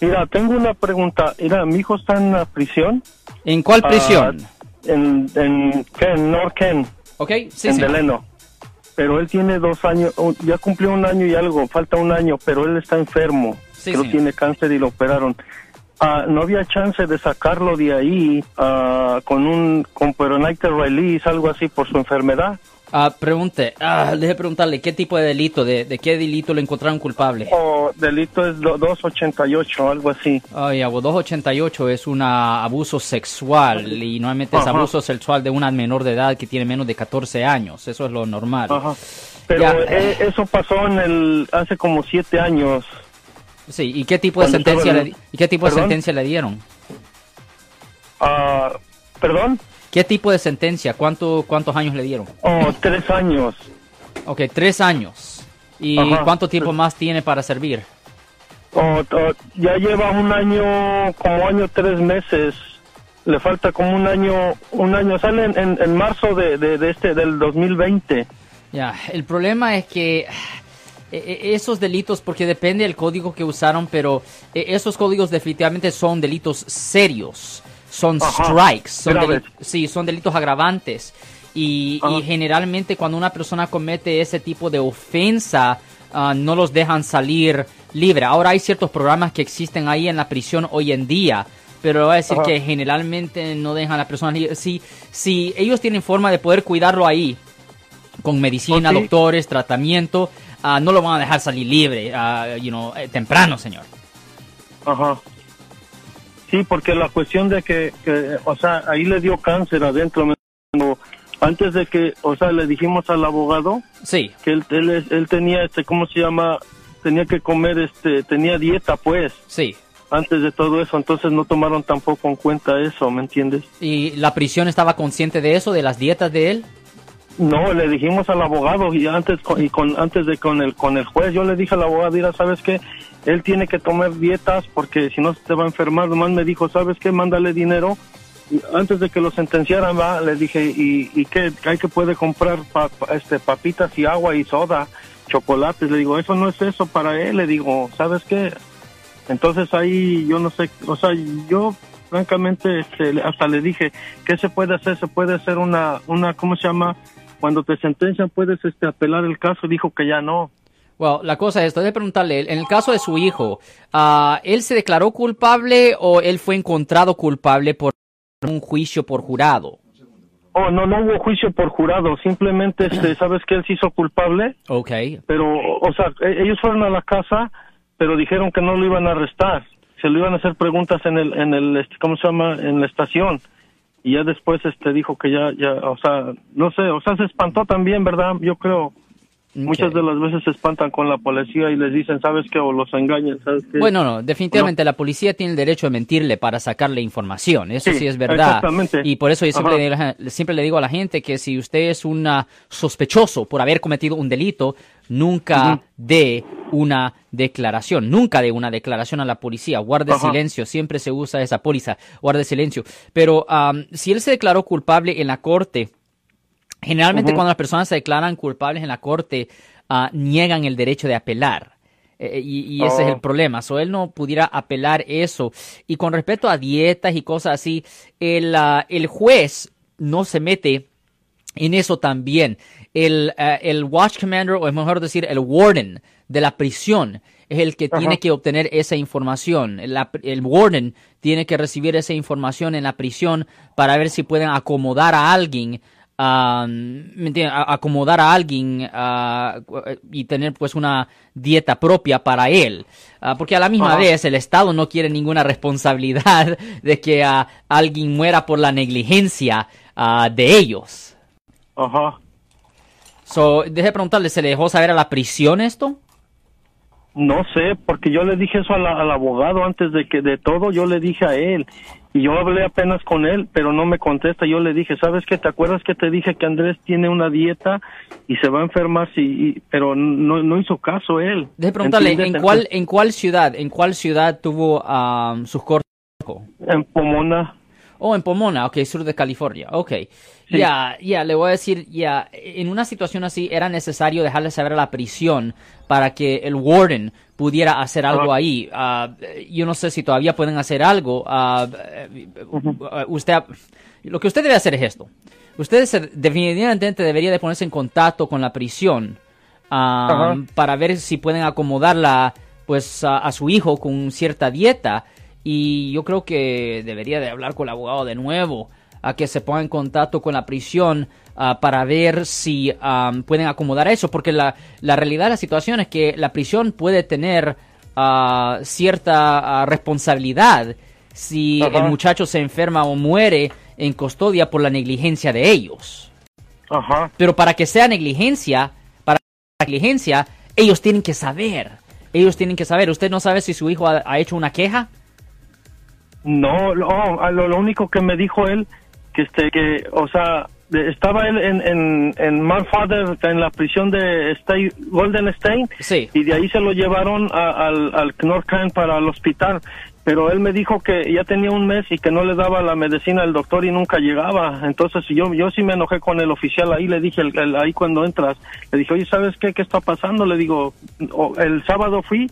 Mira, tengo una pregunta. Mira, mi hijo está en la prisión. ¿En cuál Ah, prisión? en, en, Ken, ok, sí, en señor. Deleno. Pero él tiene dos años, oh, ya cumplió un año y algo, falta un año, pero él está enfermo. Sí, Creo tiene cáncer y lo operaron. Ah, no había chance de sacarlo de ahí ah, con un con peronated release, algo así, por su enfermedad. Ah, pregunte, ah, deje preguntarle, ¿qué tipo de delito, de, de qué delito lo encontraron culpable? O delito es do- 288, algo así. Ay, abu- 288 es un abuso sexual y normalmente es abuso sexual de una menor de edad que tiene menos de 14 años. Eso es lo normal. Ajá. Pero Ya. eh, eso pasó en el hace como siete años. Sí, ¿y qué tipo de sentencia le, y qué tipo de sentencia le dieron? Ah, ¿Perdón? ¿Qué tipo de sentencia? ¿Cuánto, ¿Cuántos años le dieron? Oh, tres años. Ok, tres años. ¿Y Ajá. cuánto tiempo más tiene para servir? Oh, ya lleva un año, como año tres meses. Le falta como un año, un año. Sale en, en- en marzo de, de, de este, del 2020. Ya, el problema es que eh, eh, esos delitos, porque depende del código que usaron, pero eh, esos códigos definitivamente son delitos serios, son Ajá, strikes, son, graves. deli- sí, son delitos agravantes. Y, y generalmente cuando una persona comete ese tipo de ofensa, ah, no los dejan salir libre. Ahora hay ciertos programas que existen ahí en la prisión hoy en día. Pero voy a decir Ajá. que generalmente no dejan a la persona libre. Si, si ellos tienen forma de poder cuidarlo ahí, con medicina, Oh, sí. doctores, tratamiento, ah, no lo van a dejar salir libre, ah, you know, eh, temprano, señor. Ajá. Sí, porque la cuestión de que, que, o sea, ahí le dio cáncer adentro. Antes de que, o sea, le dijimos al abogado Sí, que él, él tenía, este, ¿cómo se llama? Tenía que comer, este, tenía dieta, pues, sí. antes de todo eso. Entonces no tomaron tampoco en cuenta eso, ¿me entiendes? ¿Y la prisión estaba consciente de eso, de las dietas de él? No, le dijimos al abogado y antes y con antes de con el con el juez yo le dije al abogado, mira, sabes qué, él tiene que tomar dietas porque si no se va a enfermar. Nomás me dijo, sabes qué, mándale dinero. Y antes de que lo sentenciaran, va, le dije, y, y que hay que puede comprar pa- este papitas y agua y soda, chocolates. Le digo, eso no es eso para él. Le digo, sabes qué. Entonces ahí yo no sé, o sea, yo francamente este, hasta le dije, ¿qué se puede hacer? Se puede hacer una, una, ¿cómo se llama? Cuando te sentencian puedes este, apelar el caso. Dijo que ya no. Well, la cosa es, de preguntarle, en el caso de su hijo, ah, ¿él se declaró culpable o él fue encontrado culpable por un juicio por jurado? Oh, no, no hubo juicio por jurado. Simplemente, este, ¿sabes que Él se hizo culpable. Ok, Pero, o sea, e- ellos fueron a la casa, pero dijeron que no lo iban a arrestar. Se lo iban a hacer preguntas en el, en el, este, ¿cómo se llama? En la estación. Y ya después, este, dijo que ya, ya, o sea, no sé, o sea, se espantó también, ¿verdad? Yo creo. Muchas de las veces se espantan con la policía y les dicen, ¿sabes qué? O los engañan, ¿sabes qué? Bueno, no, definitivamente la policía tiene el derecho de mentirle para sacarle información, eso sí, Sí, es verdad. exactamente. Y por eso yo siempre le, siempre le digo a la gente que si usted es un ah, sospechoso por haber cometido un delito, nunca Ujú. dé una declaración, nunca dé una declaración a la policía, guarde silencio, siempre se usa esa póliza, guarde silencio. Pero am, si él se declaró culpable en la corte, Generalmente cuando las personas se declaran culpables en la corte, ah, niegan el derecho de apelar. Eh, y, y ese es Oh. el problema. So, él no pudiera apelar eso. Y con respecto a dietas y cosas así, el, ah, el juez no se mete en eso también. El, ah, el watch commander, o es mejor decir, el warden de la prisión, es el que Ajá. tiene que obtener esa información. La- el warden tiene que recibir esa información en la prisión para ver si pueden acomodar a alguien. ah, ¿me? A- acomodar a alguien ah, y tener pues una dieta propia para él Ah, porque a la misma Ajá. vez el Estado no quiere ninguna responsabilidad de que ah, alguien muera por la negligencia de ellos Ajá. So, deje de preguntarle, ¿se le dejó saber a la prisión esto? No sé, porque yo le dije eso la- al abogado antes de que de todo, yo le dije a él. Y yo hablé apenas con él, pero no me contesta. Yo le dije, ¿sabes qué? ¿Te acuerdas que te dije que Andrés tiene una dieta y se va a enfermar? Si, y- pero no, no hizo caso él. Deje de preguntarle, ¿Entiendes? ¿en cuál, ¿en cuál ciudad, en cuál ciudad tuvo ah, sus cortes? En Pomona. Oh, en Pomona, ok, sur de California, ok. Sí. Ya, ya, le voy a decir, ya, en una situación así era necesario dejarle saber a la prisión para que el warden pudiera hacer algo Ah. ahí. Ah, yo no sé si todavía pueden hacer algo. Ah, usted, lo que usted debe hacer es esto. Usted se- definitivamente debería de ponerse en contacto con la prisión para ver si pueden acomodarla pues a, a su hijo con cierta dieta y yo creo que debería de hablar con el abogado de nuevo a que se ponga en contacto con la prisión ah, para ver si pueden acomodar eso porque la, la realidad de la situación es que la prisión puede tener ah, cierta ah, responsabilidad si el muchacho se enferma o muere en custodia por la negligencia de ellos. Ajá. Pero para que sea negligencia, para negligencia, ellos tienen que saber. Ellos tienen que saber. ¿Usted no sabe si su hijo ha, ha hecho una queja? No, no, ah, lo, lo único que me dijo él, que este, que, o sea, estaba él en, en, en en la prisión de State, Golden State, Sí. y de ahí se lo llevaron a- al, al Knorkain para el hospital. Pero él me dijo que ya tenía un mes y que no le daba la medicina al doctor y nunca llegaba. Entonces yo yo sí me enojé con el oficial ahí, le dije el- el- ahí cuando entras, le dije, oye, ¿sabes qué? ¿Qué está pasando? Le digo, "O- el sábado fui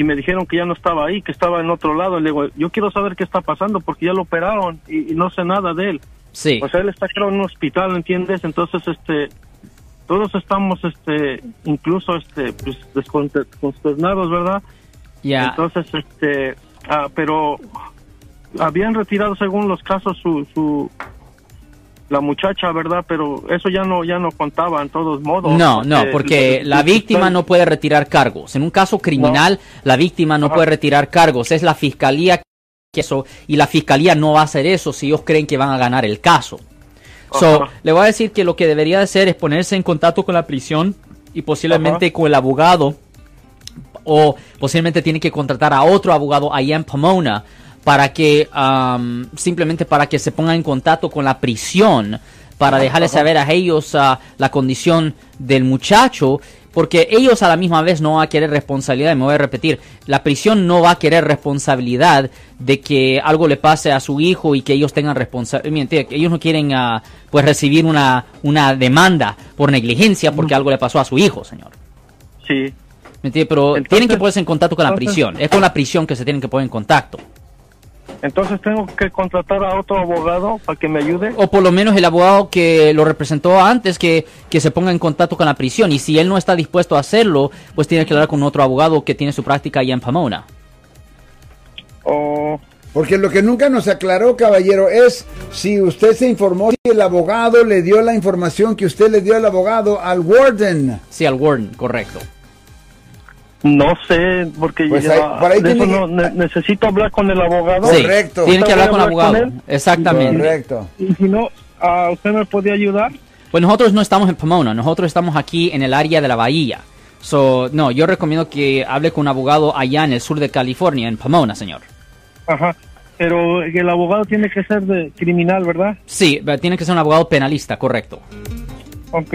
y me dijeron que ya no estaba ahí, que estaba en otro lado. Le digo, yo quiero saber qué está pasando porque ya lo operaron y, y no sé nada de él. Sí. O sea, él está creo en un hospital, ¿entiendes? Entonces, este, todos estamos, este, incluso, este, pues, desconte- consternados, ¿verdad? Ya. Entonces, este, ah, pero habían retirado según los casos su, su, la muchacha, ¿verdad? Pero eso ya no, ya no contaba en todos modos. No, no, porque la víctima no puede retirar cargos. En un caso criminal, la víctima no Ajá. puede retirar cargos. Es la fiscalía que eso, y la fiscalía no va a hacer eso si ellos creen que van a ganar el caso. So, le voy a decir que lo que debería de hacer es ponerse en contacto con la prisión y posiblemente Ajá. con el abogado o posiblemente tiene que contratar a otro abogado allá en Pomona para que simplemente para que se pongan en contacto con la prisión para dejarles saber a ellos ah, la condición del muchacho porque ellos a la misma vez no van a querer responsabilidad y me voy a repetir la prisión no va a querer responsabilidad de que algo le pase a su hijo y que ellos tengan responsabilidad ellos no quieren ah, pues recibir una una demanda por negligencia porque algo le pasó a su hijo señor Sí. ¿Me entiende? Pero Entonces- tienen que ponerse en contacto con la prisión. Es con la prisión que se tienen que poner en contacto. Entonces tengo que contratar a otro abogado para que me ayude. O por lo menos el abogado que lo representó antes que, que se ponga en contacto con la prisión. Y si él no está dispuesto a hacerlo, pues tiene que hablar con otro abogado que tiene su práctica allá en Pomona. O Porque lo que nunca nos aclaró, caballero, es si usted se informó, si el abogado le dio la información que usted le dio al abogado al warden. Sí, al Warden, correcto. No sé, porque Pues ya- ahí- por ahí eso tiene no- que- ne- necesito hablar con el abogado. Sí, Correcto. Tienen que ¿Usted hablar con el abogado. con? Exactamente. Correcto. Y si no, ah, ¿usted me podía ayudar? Pues nosotros no estamos en Pomona, nosotros estamos aquí en el área de la bahía. So, no, yo recomiendo que hable con un abogado allá en el sur de California, en Pomona, señor. Ajá. Pero el abogado tiene que ser de criminal, ¿verdad? Sí, tiene que ser un abogado penalista, correcto. Ok.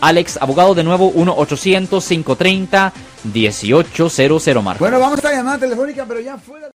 Alex, abogado de nuevo, 1-800-530-1800, Marco. Bueno, vamos a esta llamada telefónica, pero ya fuera.